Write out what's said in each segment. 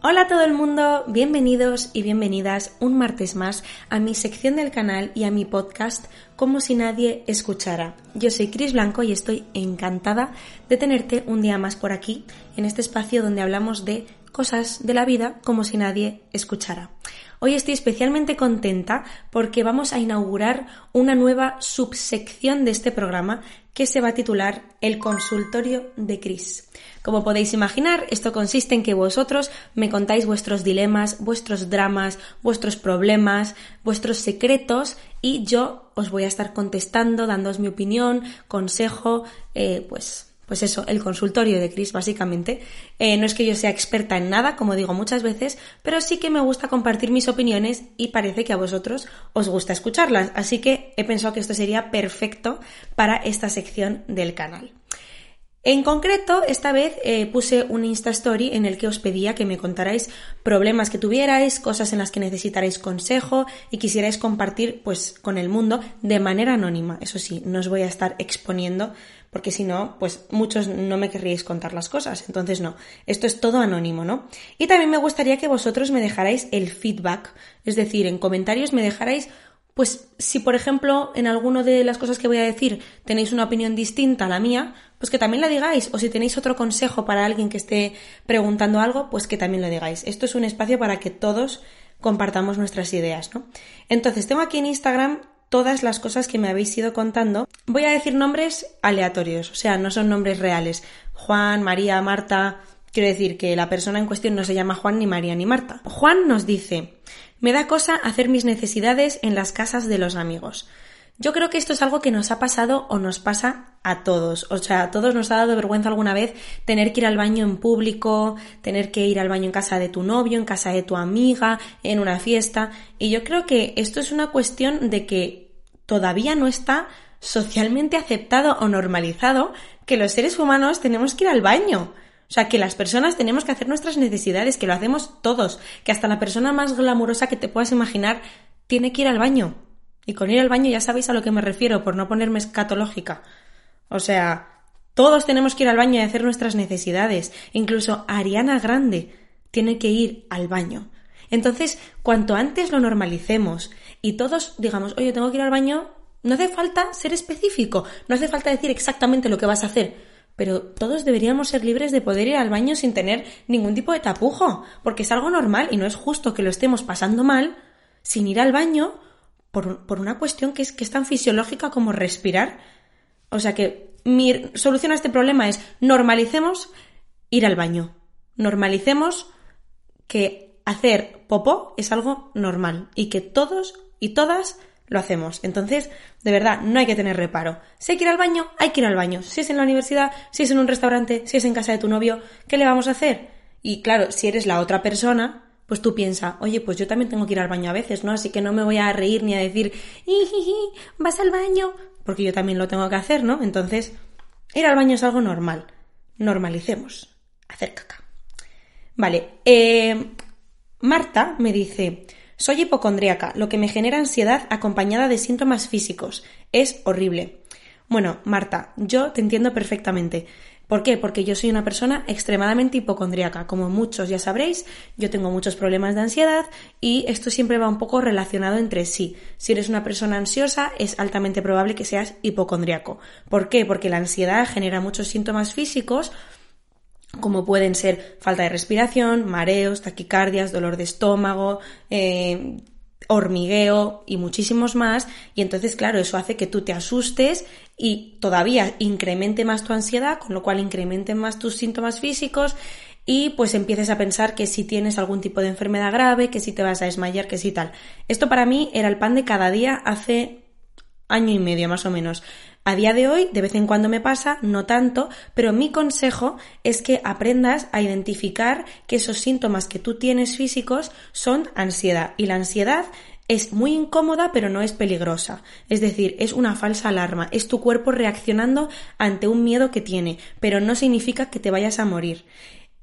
Hola a todo el mundo, bienvenidos y bienvenidas un martes más a mi sección del canal y a mi podcast Como si nadie escuchara. Yo soy Cris Blanco y estoy encantada de tenerte un día más por aquí, en este espacio donde hablamos de cosas de la vida como si nadie escuchara. Hoy estoy especialmente contenta porque vamos a inaugurar una nueva subsección de este programa que se va a titular El consultorio de Cris. Como podéis imaginar, esto consiste en que vosotros me contáis vuestros dilemas, vuestros dramas, vuestros problemas, vuestros secretos y yo os voy a estar contestando, dándoos mi opinión, consejo, eh, pues pues eso, el consultorio de Chris, básicamente. Eh, no es que yo sea experta en nada, como digo muchas veces, pero sí que me gusta compartir mis opiniones y parece que a vosotros os gusta escucharlas. Así que he pensado que esto sería perfecto para esta sección del canal. En concreto, esta vez eh, puse un Insta Story en el que os pedía que me contarais problemas que tuvierais, cosas en las que necesitarais consejo y quisierais compartir pues con el mundo de manera anónima. Eso sí, no os voy a estar exponiendo porque si no, pues muchos no me querríais contar las cosas. Entonces no, esto es todo anónimo, ¿no? Y también me gustaría que vosotros me dejarais el feedback, es decir, en comentarios me dejarais pues si por ejemplo en alguno de las cosas que voy a decir tenéis una opinión distinta a la mía, pues que también la digáis, o si tenéis otro consejo para alguien que esté preguntando algo, pues que también lo digáis. Esto es un espacio para que todos compartamos nuestras ideas, ¿no? Entonces, tengo aquí en Instagram todas las cosas que me habéis ido contando. Voy a decir nombres aleatorios, o sea, no son nombres reales. Juan, María, Marta. Quiero decir que la persona en cuestión no se llama Juan, ni María, ni Marta. Juan nos dice, me da cosa hacer mis necesidades en las casas de los amigos. Yo creo que esto es algo que nos ha pasado o nos pasa a todos. O sea, a todos nos ha dado vergüenza alguna vez tener que ir al baño en público, tener que ir al baño en casa de tu novio, en casa de tu amiga, en una fiesta. Y yo creo que esto es una cuestión de que todavía no está socialmente aceptado o normalizado que los seres humanos tenemos que ir al baño. O sea, que las personas tenemos que hacer nuestras necesidades, que lo hacemos todos, que hasta la persona más glamurosa que te puedas imaginar tiene que ir al baño. Y con ir al baño ya sabéis a lo que me refiero, por no ponerme escatológica. O sea, todos tenemos que ir al baño y hacer nuestras necesidades. Incluso Ariana Grande tiene que ir al baño. Entonces, cuanto antes lo normalicemos y todos digamos, oye, tengo que ir al baño, no hace falta ser específico, no hace falta decir exactamente lo que vas a hacer, pero todos deberíamos ser libres de poder ir al baño sin tener ningún tipo de tapujo, porque es algo normal y no es justo que lo estemos pasando mal sin ir al baño por, una cuestión que es, que es tan fisiológica como respirar. O sea que mi solución a este problema es normalicemos ir al baño. Normalicemos que hacer popó es algo normal y que todos y todas lo hacemos. Entonces, de verdad, no hay que tener reparo. Si hay que ir al baño, hay que ir al baño. Si es en la universidad, si es en un restaurante, si es en casa de tu novio, ¿qué le vamos a hacer? Y claro, si eres la otra persona, pues tú piensas, oye, pues yo también tengo que ir al baño a veces, ¿no? Así que no me voy a reír ni a decir, vas al baño, porque yo también lo tengo que hacer, ¿no? Entonces, ir al baño es algo normal. Normalicemos. Hacer caca. Vale, eh, Marta me dice, soy hipocondríaca, lo que me genera ansiedad acompañada de síntomas físicos. Es horrible. Bueno, Marta, yo te entiendo perfectamente. ¿Por qué? Porque yo soy una persona extremadamente hipocondríaca. Como muchos ya sabréis, yo tengo muchos problemas de ansiedad y esto siempre va un poco relacionado entre sí. Si eres una persona ansiosa, es altamente probable que seas hipocondríaco. ¿Por qué? Porque la ansiedad genera muchos síntomas físicos como pueden ser falta de respiración, mareos, taquicardias, dolor de estómago, eh, hormigueo y muchísimos más. Y entonces, claro, eso hace que tú te asustes y todavía incremente más tu ansiedad, con lo cual incrementen más tus síntomas físicos y pues empieces a pensar que si tienes algún tipo de enfermedad grave, que si te vas a desmayar, que si tal. Esto para mí era el pan de cada día hace año y medio más o menos. A día de hoy, de vez en cuando me pasa, no tanto, pero mi consejo es que aprendas a identificar que esos síntomas que tú tienes físicos son ansiedad. Y la ansiedad es muy incómoda pero no es peligrosa. Es decir, es una falsa alarma, es tu cuerpo reaccionando ante un miedo que tiene, pero no significa que te vayas a morir.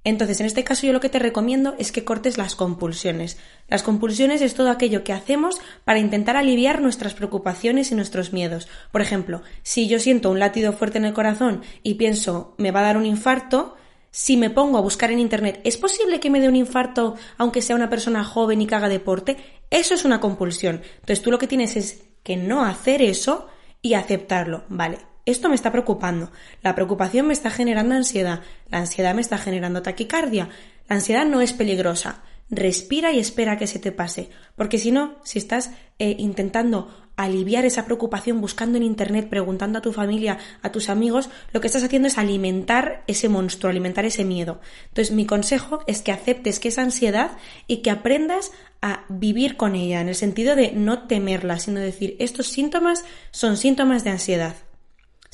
Entonces, en este caso yo lo que te recomiendo es que cortes las compulsiones. Las compulsiones es todo aquello que hacemos para intentar aliviar nuestras preocupaciones y nuestros miedos. Por ejemplo, si yo siento un latido fuerte en el corazón y pienso me va a dar un infarto, si me pongo a buscar en Internet, ¿es posible que me dé un infarto aunque sea una persona joven y que haga deporte? Eso es una compulsión. Entonces tú lo que tienes es que no hacer eso y aceptarlo. Vale, esto me está preocupando. La preocupación me está generando ansiedad. La ansiedad me está generando taquicardia. La ansiedad no es peligrosa. Respira y espera que se te pase. Porque si no, si estás eh, intentando aliviar esa preocupación buscando en Internet, preguntando a tu familia, a tus amigos, lo que estás haciendo es alimentar ese monstruo, alimentar ese miedo. Entonces, mi consejo es que aceptes que es ansiedad y que aprendas a vivir con ella, en el sentido de no temerla, sino decir, estos síntomas son síntomas de ansiedad.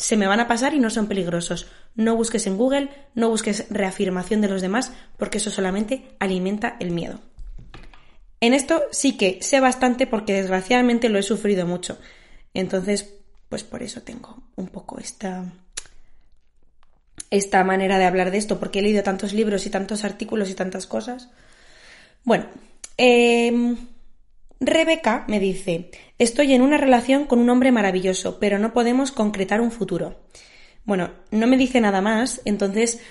Se me van a pasar y no son peligrosos. No busques en Google, no busques reafirmación de los demás, porque eso solamente alimenta el miedo. En esto sí que sé bastante porque desgraciadamente lo he sufrido mucho. Entonces, pues por eso tengo un poco esta esta manera de hablar de esto, porque he leído tantos libros y tantos artículos y tantas cosas. Bueno, em, Rebeca me dice, estoy en una relación con un hombre maravilloso, pero no podemos concretar un futuro. Bueno, no me dice nada más, entonces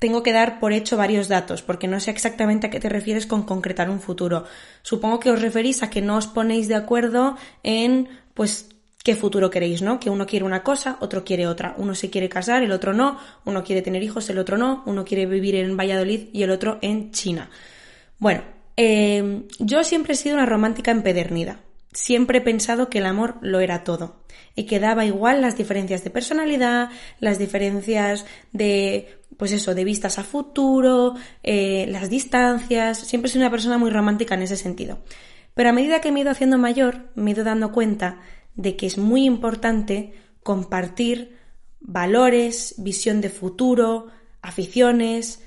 tengo que dar por hecho varios datos, porque no sé exactamente a qué te refieres con concretar un futuro. Supongo que os referís a que no os ponéis de acuerdo en, pues, qué futuro queréis, ¿no? Que uno quiere una cosa, otro quiere otra. Uno se quiere casar, el otro no. Uno quiere tener hijos, el otro no. Uno quiere vivir en Valladolid y el otro en China. Bueno, eh, yo siempre he sido una romántica empedernida. Siempre he pensado que el amor lo era todo y que daba igual las diferencias de personalidad, las diferencias de, pues eso, de vistas a futuro, eh, las distancias. Siempre he sido una persona muy romántica en ese sentido. Pero a medida que me he ido haciendo mayor, me he ido dando cuenta de que es muy importante compartir valores, visión de futuro, aficiones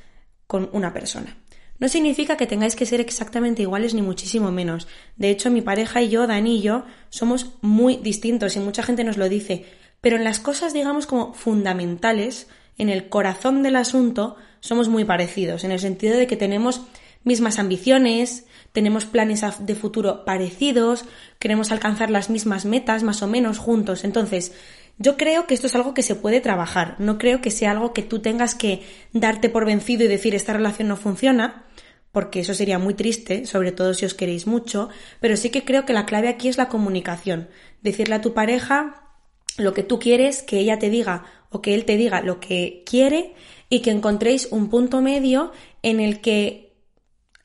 con una persona. No significa que tengáis que ser exactamente iguales ni muchísimo menos. De hecho, mi pareja y yo, Dani y yo, somos muy distintos y mucha gente nos lo dice. Pero en las cosas, digamos, como fundamentales, en el corazón del asunto, somos muy parecidos, en el sentido de que tenemos mismas ambiciones, tenemos planes de futuro parecidos, queremos alcanzar las mismas metas más o menos juntos. Entonces, yo creo que esto es algo que se puede trabajar, no creo que sea algo que tú tengas que darte por vencido y decir esta relación no funciona, porque eso sería muy triste, sobre todo si os queréis mucho, pero sí que creo que la clave aquí es la comunicación. Decirle a tu pareja lo que tú quieres, que ella te diga o que él te diga lo que quiere y que encontréis un punto medio en el que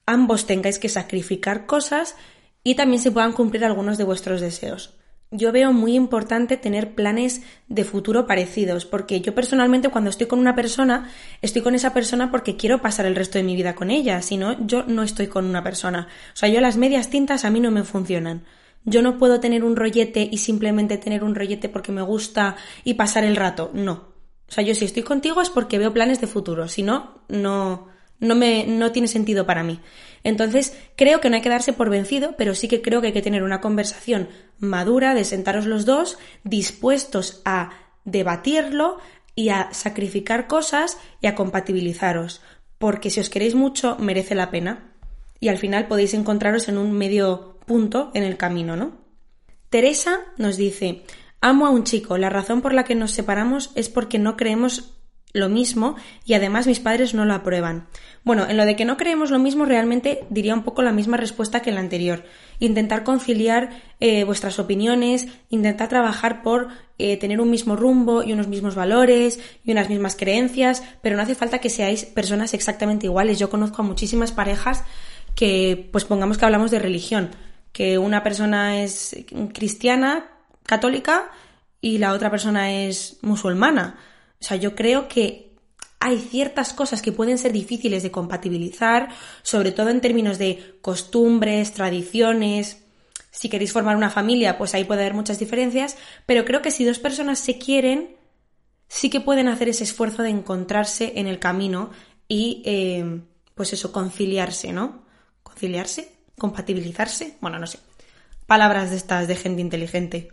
ambos tengáis que sacrificar cosas y también se puedan cumplir algunos de vuestros deseos yo veo muy importante tener planes de futuro parecidos, porque yo personalmente cuando estoy con una persona, estoy con esa persona porque quiero pasar el resto de mi vida con ella, si no, yo no estoy con una persona. O sea, yo las medias tintas a mí no me funcionan. Yo no puedo tener un rollete y simplemente tener un rollete porque me gusta y pasar el rato, no. O sea, yo si estoy contigo es porque veo planes de futuro, si no, no, no me, no tiene sentido para mí. Entonces, creo que no hay que darse por vencido, pero sí que creo que hay que tener una conversación madura de sentaros los dos dispuestos a debatirlo y a sacrificar cosas y a compatibilizaros, porque si os queréis mucho merece la pena y al final podéis encontraros en un medio punto en el camino, ¿no? Teresa nos dice, amo a un chico, la razón por la que nos separamos es porque no creemos lo mismo y además mis padres no lo aprueban. Bueno, en lo de que no creemos lo mismo realmente diría un poco la misma respuesta que la anterior. Intentar conciliar eh, vuestras opiniones, intentar trabajar por eh, tener un mismo rumbo y unos mismos valores y unas mismas creencias, pero no hace falta que seáis personas exactamente iguales. Yo conozco a muchísimas parejas que, pues pongamos que hablamos de religión, que una persona es cristiana, católica, y la otra persona es musulmana o sea, yo creo que hay ciertas cosas que pueden ser difíciles de compatibilizar, sobre todo en términos de costumbres, tradiciones, si queréis formar una familia, pues ahí puede haber muchas diferencias, pero creo que si dos personas se quieren, sí que pueden hacer ese esfuerzo de encontrarse en el camino y, eh, pues eso, conciliarse, ¿no? ¿Conciliarse? ¿Compatibilizarse? Bueno, no sé. Palabras de estas de gente inteligente.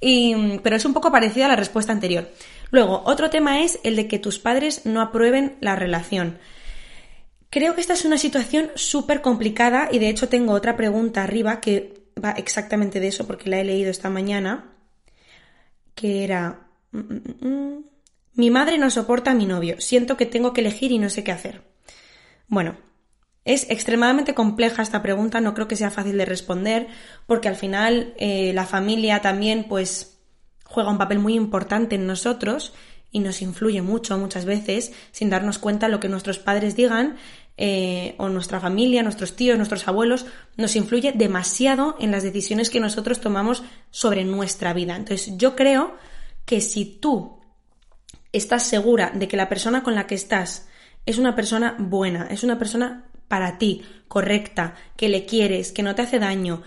pero es un poco parecido a la respuesta anterior. Luego, otro tema es el de que tus padres no aprueben la relación. Creo que esta es una situación súper complicada y de hecho tengo otra pregunta arriba que va exactamente de eso porque la he leído esta mañana, que era... Mm, mm, mm, mi madre no soporta a mi novio, siento que tengo que elegir y no sé qué hacer. Bueno, es extremadamente compleja esta pregunta, no creo que sea fácil de responder, porque al final eh, la familia también pues juega un papel muy importante en nosotros y nos influye mucho muchas veces sin darnos cuenta lo que nuestros padres digan eh, o nuestra familia, nuestros tíos, nuestros abuelos, nos influye demasiado en las decisiones que nosotros tomamos sobre nuestra vida. Entonces yo creo que si tú estás segura de que la persona con la que estás es una persona buena, es una persona para ti, correcta, que le quieres, que no te hace daño,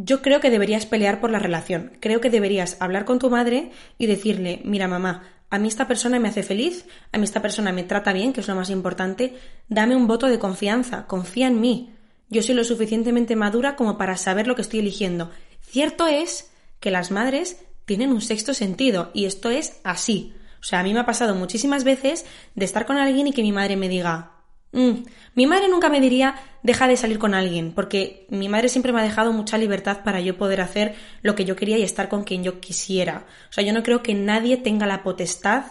yo creo que deberías pelear por la relación. Creo que deberías hablar con tu madre y decirle, mira mamá, a mí esta persona me hace feliz, a mí esta persona me trata bien, que es lo más importante, dame un voto de confianza, confía en mí. Yo soy lo suficientemente madura como para saber lo que estoy eligiendo. Cierto es que las madres tienen un sexto sentido y esto es así. O sea, a mí me ha pasado muchísimas veces de estar con alguien y que mi madre me diga, Mm. Mi madre nunca me diría deja de salir con alguien, porque mi madre siempre me ha dejado mucha libertad para yo poder hacer lo que yo quería y estar con quien yo quisiera. O sea, yo no creo que nadie tenga la potestad,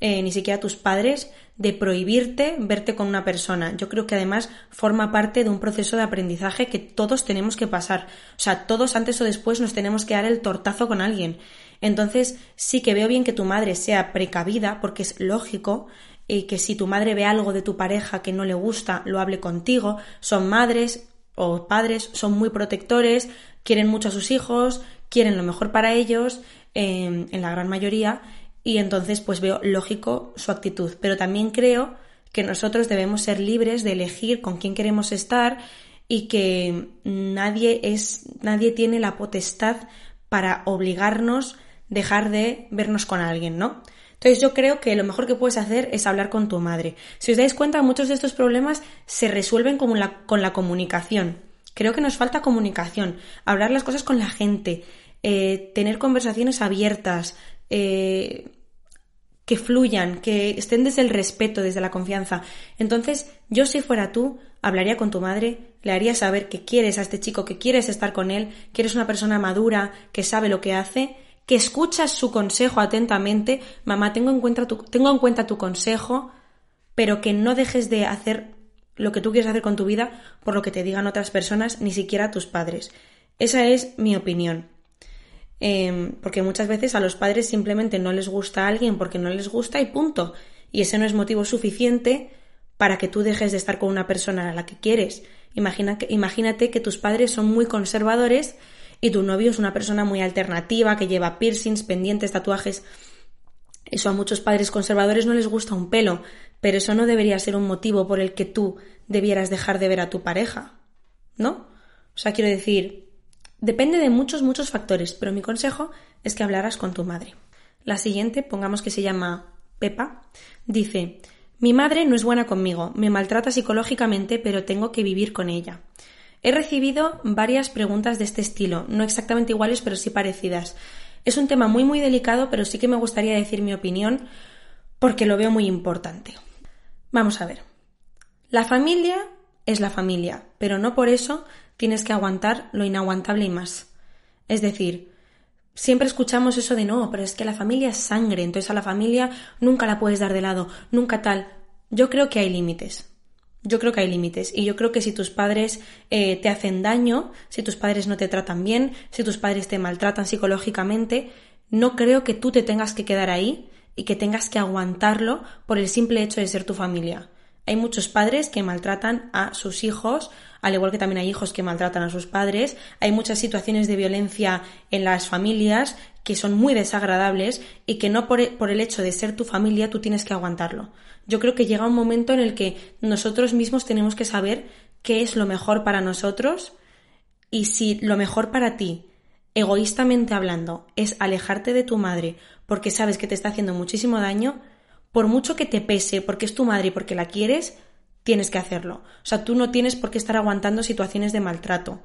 eh, ni siquiera tus padres, de prohibirte verte con una persona. Yo creo que además forma parte de un proceso de aprendizaje que todos tenemos que pasar. O sea, todos antes o después nos tenemos que dar el tortazo con alguien. Entonces, sí que veo bien que tu madre sea precavida, porque es lógico, y que si tu madre ve algo de tu pareja que no le gusta, lo hable contigo. Son madres o padres, son muy protectores, quieren mucho a sus hijos, quieren lo mejor para ellos, em, en la gran mayoría, y entonces pues veo lógico su actitud. Pero también creo que nosotros debemos ser libres de elegir con quién queremos estar y que nadie es, nadie tiene la potestad para obligarnos dejar de vernos con alguien, ¿no? Entonces yo creo que lo mejor que puedes hacer es hablar con tu madre. Si os dais cuenta, muchos de estos problemas se resuelven con la, con la comunicación. Creo que nos falta comunicación, hablar las cosas con la gente, eh, tener conversaciones abiertas, eh, que fluyan, que estén desde el respeto, desde la confianza. Entonces, yo si fuera tú, hablaría con tu madre, le haría saber que quieres a este chico, que quieres estar con él, que eres una persona madura, que sabe lo que hace que escuchas su consejo atentamente, mamá, tengo en cuenta tu, tengo en cuenta tu consejo, pero que no dejes de hacer lo que tú quieres hacer con tu vida por lo que te digan otras personas, ni siquiera tus padres. Esa es mi opinión. Em, porque muchas veces a los padres simplemente no les gusta alguien porque no les gusta y punto. Y ese no es motivo suficiente para que tú dejes de estar con una persona a la que quieres. Imagina, imagínate que tus padres son muy conservadores y tu novio es una persona muy alternativa que lleva piercings, pendientes, tatuajes. Eso a muchos padres conservadores no les gusta un pelo, pero eso no debería ser un motivo por el que tú debieras dejar de ver a tu pareja, ¿no? O sea, quiero decir, depende de muchos, muchos factores, pero mi consejo es que hablaras con tu madre. La siguiente, pongamos que se llama Pepa, dice, mi madre no es buena conmigo, me maltrata psicológicamente, pero tengo que vivir con ella. He recibido varias preguntas de este estilo, no exactamente iguales, pero sí parecidas. Es un tema muy muy delicado, pero sí que me gustaría decir mi opinión porque lo veo muy importante. Vamos a ver. La familia es la familia, pero no por eso tienes que aguantar lo inaguantable y más. Es decir, siempre escuchamos eso de no, pero es que la familia es sangre, entonces a la familia nunca la puedes dar de lado, nunca tal. Yo creo que hay límites. Yo creo que hay límites y yo creo que si tus padres eh, te hacen daño, si tus padres no te tratan bien, si tus padres te maltratan psicológicamente, no creo que tú te tengas que quedar ahí y que tengas que aguantarlo por el simple hecho de ser tu familia. Hay muchos padres que maltratan a sus hijos, al igual que también hay hijos que maltratan a sus padres. Hay muchas situaciones de violencia en las familias que son muy desagradables y que no por, el hecho de ser tu familia tú tienes que aguantarlo. Yo creo que llega un momento en el que nosotros mismos tenemos que saber qué es lo mejor para nosotros Y si lo mejor para ti, egoístamente hablando, es alejarte de tu madre porque sabes que te está haciendo muchísimo daño, por mucho que te pese, porque es tu madre y porque la quieres, tienes que hacerlo. O sea, tú no tienes por qué estar aguantando situaciones de maltrato.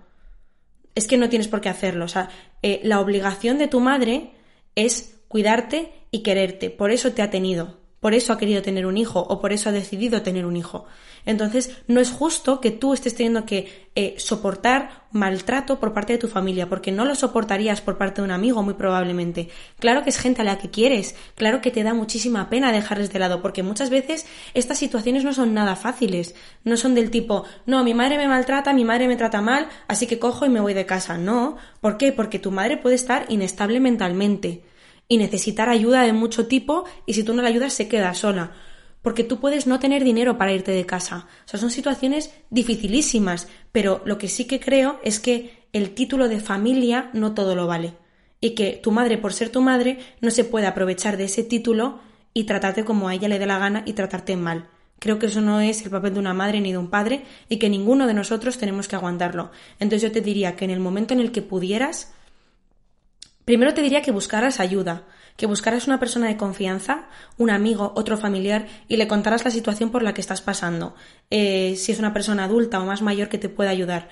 Es que no tienes por qué hacerlo. O sea, eh, la obligación de tu madre es cuidarte y quererte. Por eso te ha tenido por eso ha querido tener un hijo o por eso ha decidido tener un hijo. Entonces, no es justo que tú estés teniendo que eh, soportar maltrato por parte de tu familia, porque no lo soportarías por parte de un amigo, muy probablemente. Claro que es gente a la que quieres, claro que te da muchísima pena dejarles de lado, porque muchas veces estas situaciones no son nada fáciles, no son del tipo, no, mi madre me maltrata, mi madre me trata mal, así que cojo y me voy de casa. No, ¿por qué? Porque tu madre puede estar inestable mentalmente y necesitar ayuda de mucho tipo y si tú no la ayudas se queda sola. Porque tú puedes no tener dinero para irte de casa. O sea, son situaciones dificilísimas, pero lo que sí que creo es que el título de familia no todo lo vale. Y que tu madre, por ser tu madre, no se puede aprovechar de ese título y tratarte como a ella le dé la gana y tratarte mal. Creo que eso no es el papel de una madre ni de un padre y que ninguno de nosotros tenemos que aguantarlo. Entonces yo te diría que en el momento en el que pudieras, Primero te diría que buscaras ayuda, que buscaras una persona de confianza, un amigo, otro familiar, y le contaras la situación por la que estás pasando, eh, si es una persona adulta o más mayor que te pueda ayudar.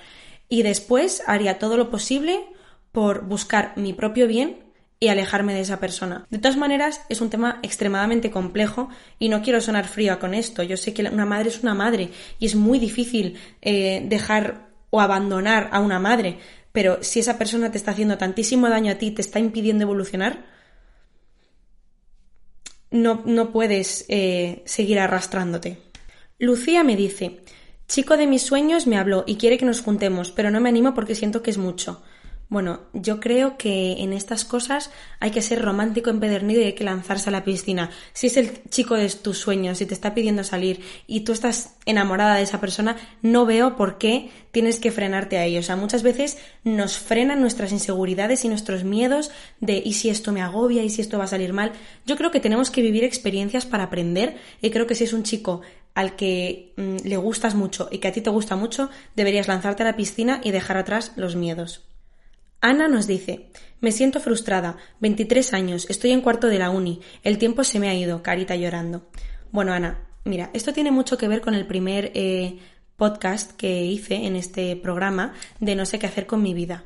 Y después haría todo lo posible por buscar mi propio bien y alejarme de esa persona. De todas maneras, es un tema extremadamente complejo y no quiero sonar fría con esto. Yo sé que una madre es una madre y es muy difícil eh, dejar o abandonar a una madre, pero si esa persona te está haciendo tantísimo daño a ti, te está impidiendo evolucionar, no, no puedes eh, seguir arrastrándote. Lucía me dice, chico de mis sueños me habló y quiere que nos juntemos, pero no me animo porque siento que es mucho. Bueno, yo creo que en estas cosas hay que ser romántico empedernido y hay que lanzarse a la piscina. Si es el chico de tus sueños y te está pidiendo salir y tú estás enamorada de esa persona, no veo por qué tienes que frenarte a ello. O sea, muchas veces nos frenan nuestras inseguridades y nuestros miedos de ¿y si esto me agobia? ¿y si esto va a salir mal? Yo creo que tenemos que vivir experiencias para aprender y creo que si es un chico al que mm, le gustas mucho y que a ti te gusta mucho, deberías lanzarte a la piscina y dejar atrás los miedos. Ana nos dice, me siento frustrada, 23 años, estoy en cuarto de la uni, el tiempo se me ha ido, carita llorando. Bueno, Ana, mira, esto tiene mucho que ver con el primer eh, podcast que hice en este programa de no sé qué hacer con mi vida.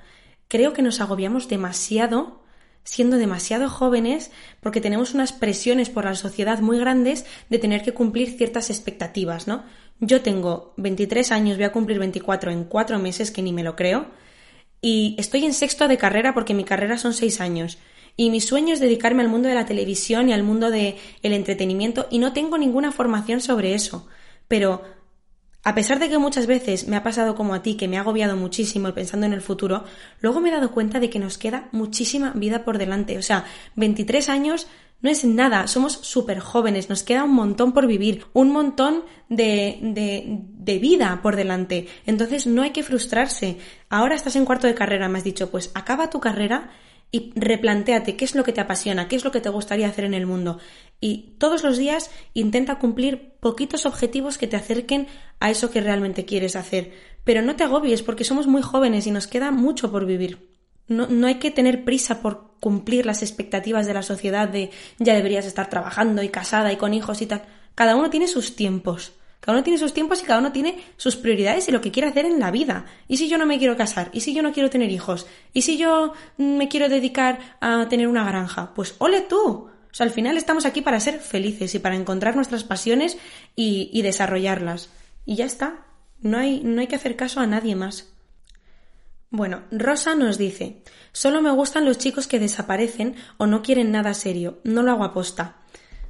Creo que nos agobiamos demasiado siendo demasiado jóvenes porque tenemos unas presiones por la sociedad muy grandes de tener que cumplir ciertas expectativas, ¿no? Yo tengo 23 años, voy a cumplir 24 en cuatro meses, que ni me lo creo, y estoy en sexto de carrera porque mi carrera son seis años. Y mi sueño es dedicarme al mundo de la televisión y al mundo del entretenimiento y no tengo ninguna formación sobre eso. Pero a pesar de que muchas veces me ha pasado como a ti, que me ha agobiado muchísimo pensando en el futuro, luego me he dado cuenta de que nos queda muchísima vida por delante. O sea, 23 años no es nada, somos súper jóvenes, nos queda un montón por vivir, un montón de, de, de, vida por delante. Entonces no hay que frustrarse. Ahora estás en cuarto de carrera, me has dicho, pues acaba tu carrera y replantéate qué es lo que te apasiona, qué es lo que te gustaría hacer en el mundo. Y todos los días intenta cumplir poquitos objetivos que te acerquen a eso que realmente quieres hacer. Pero no te agobies porque somos muy jóvenes y nos queda mucho por vivir. No, no, hay que tener prisa por cumplir las expectativas de la sociedad de ya deberías estar trabajando y casada y con hijos y tal. Cada uno tiene sus tiempos. Cada uno tiene sus tiempos y cada uno tiene sus prioridades y lo que quiere hacer en la vida. ¿Y si yo no me quiero casar? ¿Y si yo no quiero tener hijos? ¿Y si yo me quiero dedicar a tener una granja? Pues ole tú. O sea, al final estamos aquí para ser felices y para encontrar nuestras pasiones y, y desarrollarlas. Y ya está. No hay, no hay que hacer caso a nadie más. Bueno, Rosa nos dice, solo me gustan los chicos que desaparecen o no quieren nada serio, no lo hago aposta.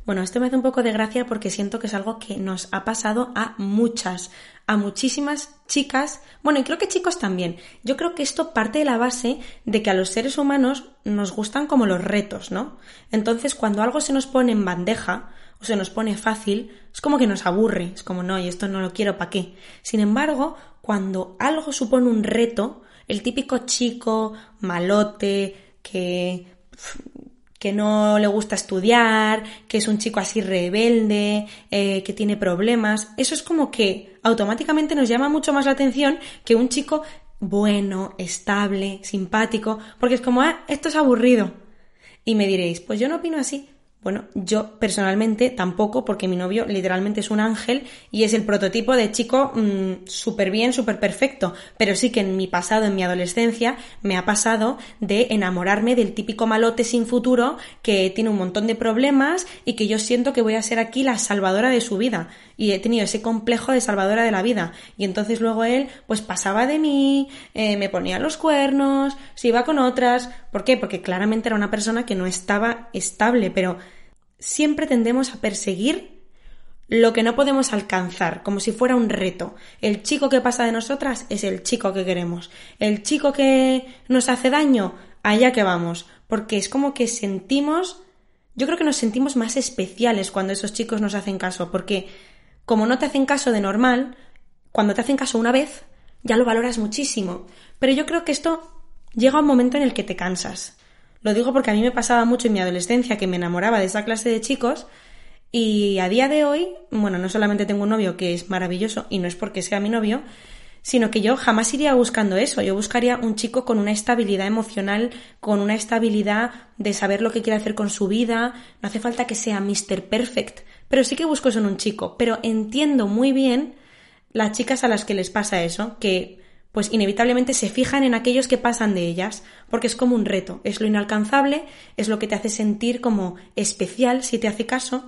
Bueno, esto me hace un poco de gracia porque siento que es algo que nos ha pasado a muchas, a muchísimas chicas, bueno, y creo que chicos también. Yo creo que esto parte de la base de que a los seres humanos nos gustan como los retos, ¿no? Entonces, cuando algo se nos pone en bandeja o se nos pone fácil, es como que nos aburre, es como, no, y esto no lo quiero, ¿para qué? Sin embargo, cuando algo supone un reto, el típico chico malote que que no le gusta estudiar, que es un chico así rebelde, eh, que tiene problemas, eso es como que automáticamente nos llama mucho más la atención que un chico bueno, estable, simpático, porque es como, ah, esto es aburrido. Y me diréis, pues yo no opino así. Bueno, yo personalmente tampoco, porque mi novio literalmente es un ángel y es el prototipo de chico mm, súper bien, súper perfecto. Pero sí que en mi pasado, en mi adolescencia, me ha pasado de enamorarme del típico malote sin futuro que tiene un montón de problemas y que yo siento que voy a ser aquí la salvadora de su vida. Y he tenido ese complejo de salvadora de la vida. Y entonces luego él, pues pasaba de mí, eh, me ponía los cuernos, se iba con otras. ¿Por qué? Porque claramente era una persona que no estaba estable, pero siempre tendemos a perseguir lo que no podemos alcanzar, como si fuera un reto. El chico que pasa de nosotras es el chico que queremos. El chico que nos hace daño, allá que vamos. Porque es como que sentimos, yo creo que nos sentimos más especiales cuando esos chicos nos hacen caso, porque como no te hacen caso de normal, cuando te hacen caso una vez, ya lo valoras muchísimo. Pero yo creo que esto llega a un momento en el que te cansas. Lo digo porque a mí me pasaba mucho en mi adolescencia que me enamoraba de esa clase de chicos y a día de hoy, bueno, no solamente tengo un novio que es maravilloso y no es porque sea mi novio, sino que yo jamás iría buscando eso. Yo buscaría un chico con una estabilidad emocional, con una estabilidad de saber lo que quiere hacer con su vida. No hace falta que sea Mr. Perfect, pero sí que busco eso en un chico. Pero entiendo muy bien las chicas a las que les pasa eso, que pues inevitablemente se fijan en aquellos que pasan de ellas, porque es como un reto, es lo inalcanzable, es lo que te hace sentir como especial si te hace caso,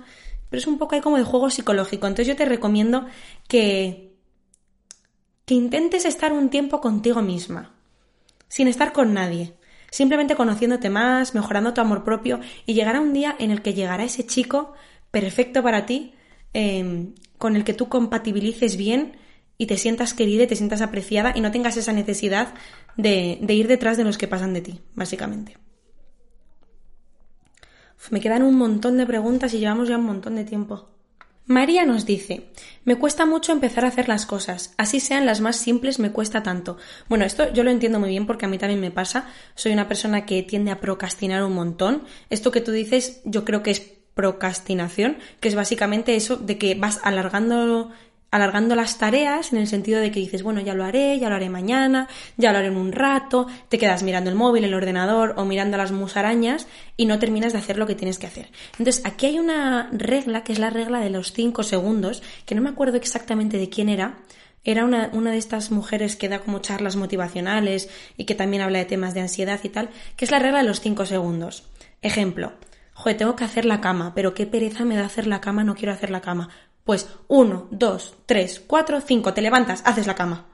pero es un poco ahí como de juego psicológico. Entonces yo te recomiendo que, que intentes estar un tiempo contigo misma, sin estar con nadie, simplemente conociéndote más, mejorando tu amor propio y llegará un día en el que llegará ese chico perfecto para ti, em, con el que tú compatibilices bien y te sientas querida y te sientas apreciada y no tengas esa necesidad de, ir detrás de los que pasan de ti, básicamente. me quedan un montón de preguntas y llevamos ya un montón de tiempo. María nos dice, me cuesta mucho empezar a hacer las cosas, así sean las más simples, me cuesta tanto. Bueno, esto yo lo entiendo muy bien porque a mí también me pasa, soy una persona que tiende a procrastinar un montón. Esto que tú dices yo creo que es procrastinación, que es básicamente eso de que vas alargando alargando las tareas en el sentido de que dices, bueno, ya lo haré, ya lo haré mañana, ya lo haré en un rato, te quedas mirando el móvil, el ordenador o mirando las musarañas y no terminas de hacer lo que tienes que hacer. Entonces, aquí hay una regla que es la regla de los 5 segundos, que no me acuerdo exactamente de quién era, era una, una, de estas mujeres que da como charlas motivacionales y que también habla de temas de ansiedad y tal, que es la regla de los 5 segundos. Ejemplo, joder, tengo que hacer la cama, pero qué pereza me da hacer la cama, no quiero hacer la cama. Pues uno, dos, tres, cuatro, cinco, te levantas, haces la cama.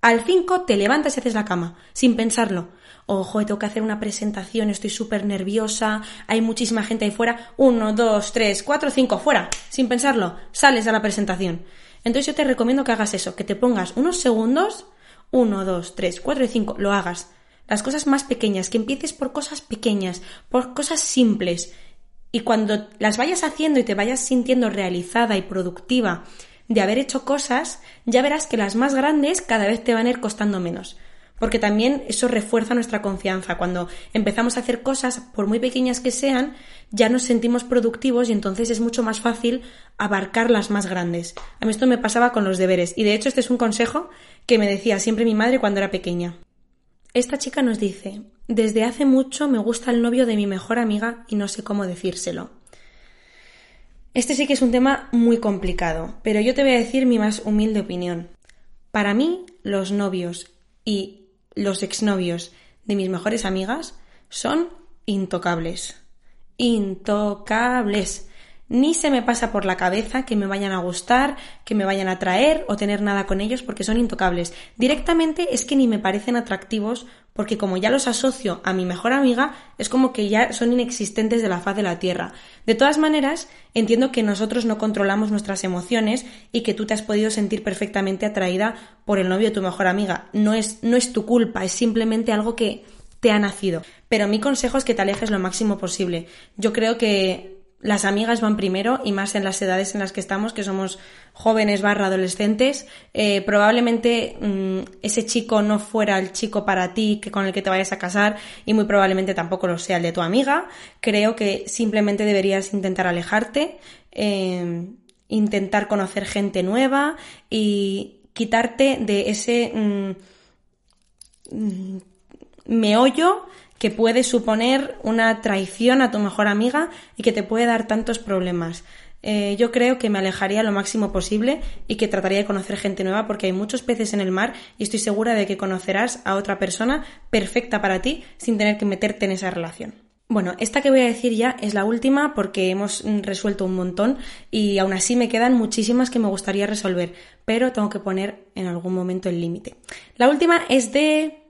Al cinco te levantas y haces la cama, sin pensarlo. Ojo, tengo que hacer una presentación, estoy súper nerviosa, hay muchísima gente ahí fuera. Uno, dos, tres, cuatro, cinco, fuera, sin pensarlo, sales a la presentación. Entonces yo te recomiendo que hagas eso, que te pongas unos segundos, uno, dos, tres, cuatro y cinco, lo hagas. Las cosas más pequeñas, que empieces por cosas pequeñas, por cosas simples, y cuando las vayas haciendo y te vayas sintiendo realizada y productiva de haber hecho cosas, ya verás que las más grandes cada vez te van a ir costando menos. Porque también eso refuerza nuestra confianza. Cuando empezamos a hacer cosas, por muy pequeñas que sean, ya nos sentimos productivos y entonces es mucho más fácil abarcar las más grandes. A mí esto me pasaba con los deberes. Y de hecho este es un consejo que me decía siempre mi madre cuando era pequeña. Esta chica nos dice, desde hace mucho me gusta el novio de mi mejor amiga y no sé cómo decírselo. Este sí que es un tema muy complicado, pero yo te voy a decir mi más humilde opinión. Para mí, los novios y los exnovios de mis mejores amigas son intocables. Intocables ni se me pasa por la cabeza que me vayan a gustar, que me vayan a atraer o tener nada con ellos porque son intocables. Directamente es que ni me parecen atractivos porque como ya los asocio a mi mejor amiga, es como que ya son inexistentes de la faz de la tierra. De todas maneras, entiendo que nosotros no controlamos nuestras emociones y que tú te has podido sentir perfectamente atraída por el novio de tu mejor amiga. No es, no es tu culpa, es simplemente algo que te ha nacido. Pero mi consejo es que te alejes lo máximo posible. Yo creo que las amigas van primero y más en las edades en las que estamos, que somos jóvenes barra adolescentes. Eh, probablemente mm, ese chico no fuera el chico para ti que con el que te vayas a casar y muy probablemente tampoco lo sea el de tu amiga. Creo que simplemente deberías intentar alejarte, eh, intentar conocer gente nueva y quitarte de ese... Mm, mm, meollo que puede suponer una traición a tu mejor amiga y que te puede dar tantos problemas. Eh, yo creo que me alejaría lo máximo posible y que trataría de conocer gente nueva porque hay muchos peces en el mar y estoy segura de que conocerás a otra persona perfecta para ti sin tener que meterte en esa relación. Bueno, esta que voy a decir ya es la última porque hemos resuelto un montón y aún así me quedan muchísimas que me gustaría resolver, pero tengo que poner en algún momento el límite. La última es de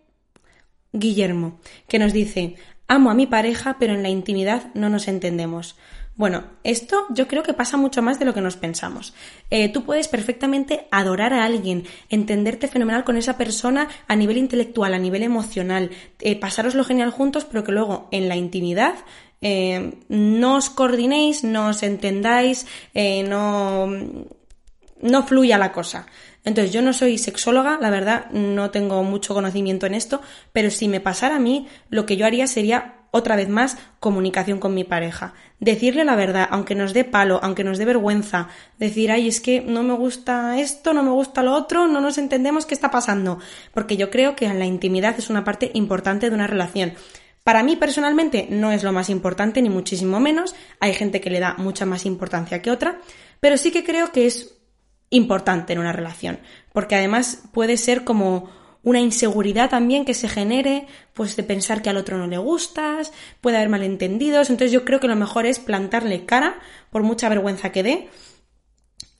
Guillermo, que nos dice, amo a mi pareja, pero en la intimidad no nos entendemos. Bueno, esto yo creo que pasa mucho más de lo que nos pensamos. Eh, tú puedes perfectamente adorar a alguien, entenderte fenomenal con esa persona a nivel intelectual, a nivel emocional, eh, pasaroslo genial juntos, pero que luego en la intimidad eh, no os coordinéis, no os entendáis, no, no fluya la cosa. Entonces, yo no soy sexóloga, la verdad, no tengo mucho conocimiento en esto, pero si me pasara a mí, lo que yo haría sería otra vez más comunicación con mi pareja. Decirle la verdad, aunque nos dé palo, aunque nos dé vergüenza. Decir, ay, es que no me gusta esto, no me gusta lo otro, no nos entendemos qué está pasando. Porque yo creo que la intimidad es una parte importante de una relación. Para mí personalmente no es lo más importante, ni muchísimo menos. Hay gente que le da mucha más importancia que otra, pero sí que creo que es importante en una relación, porque además puede ser como una inseguridad también que se genere, pues de pensar que al otro no le gustas, puede haber malentendidos, entonces yo creo que lo mejor es plantarle cara, por mucha vergüenza que dé,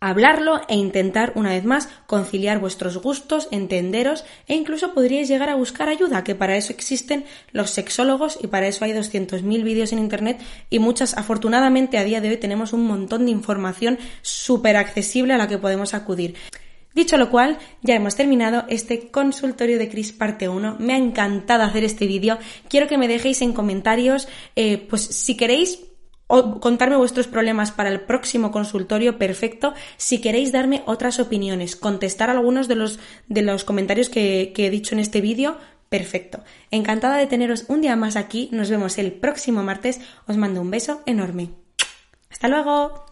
hablarlo e intentar una vez más conciliar vuestros gustos, entenderos e incluso podríais llegar a buscar ayuda, que para eso existen los sexólogos y para eso hay 200.000 vídeos en internet y muchas, afortunadamente a día de hoy tenemos un montón de información súper accesible a la que podemos acudir. Dicho lo cual, ya hemos terminado este consultorio de Cris parte 1. Me ha encantado hacer este vídeo. Quiero que me dejéis en comentarios, eh, pues si queréis o contarme vuestros problemas para el próximo consultorio, perfecto. Si queréis darme otras opiniones, contestar algunos de los, de los comentarios que, que he dicho en este vídeo, perfecto. Encantada de teneros un día más aquí. Nos vemos el próximo martes. Os mando un beso enorme. Hasta luego.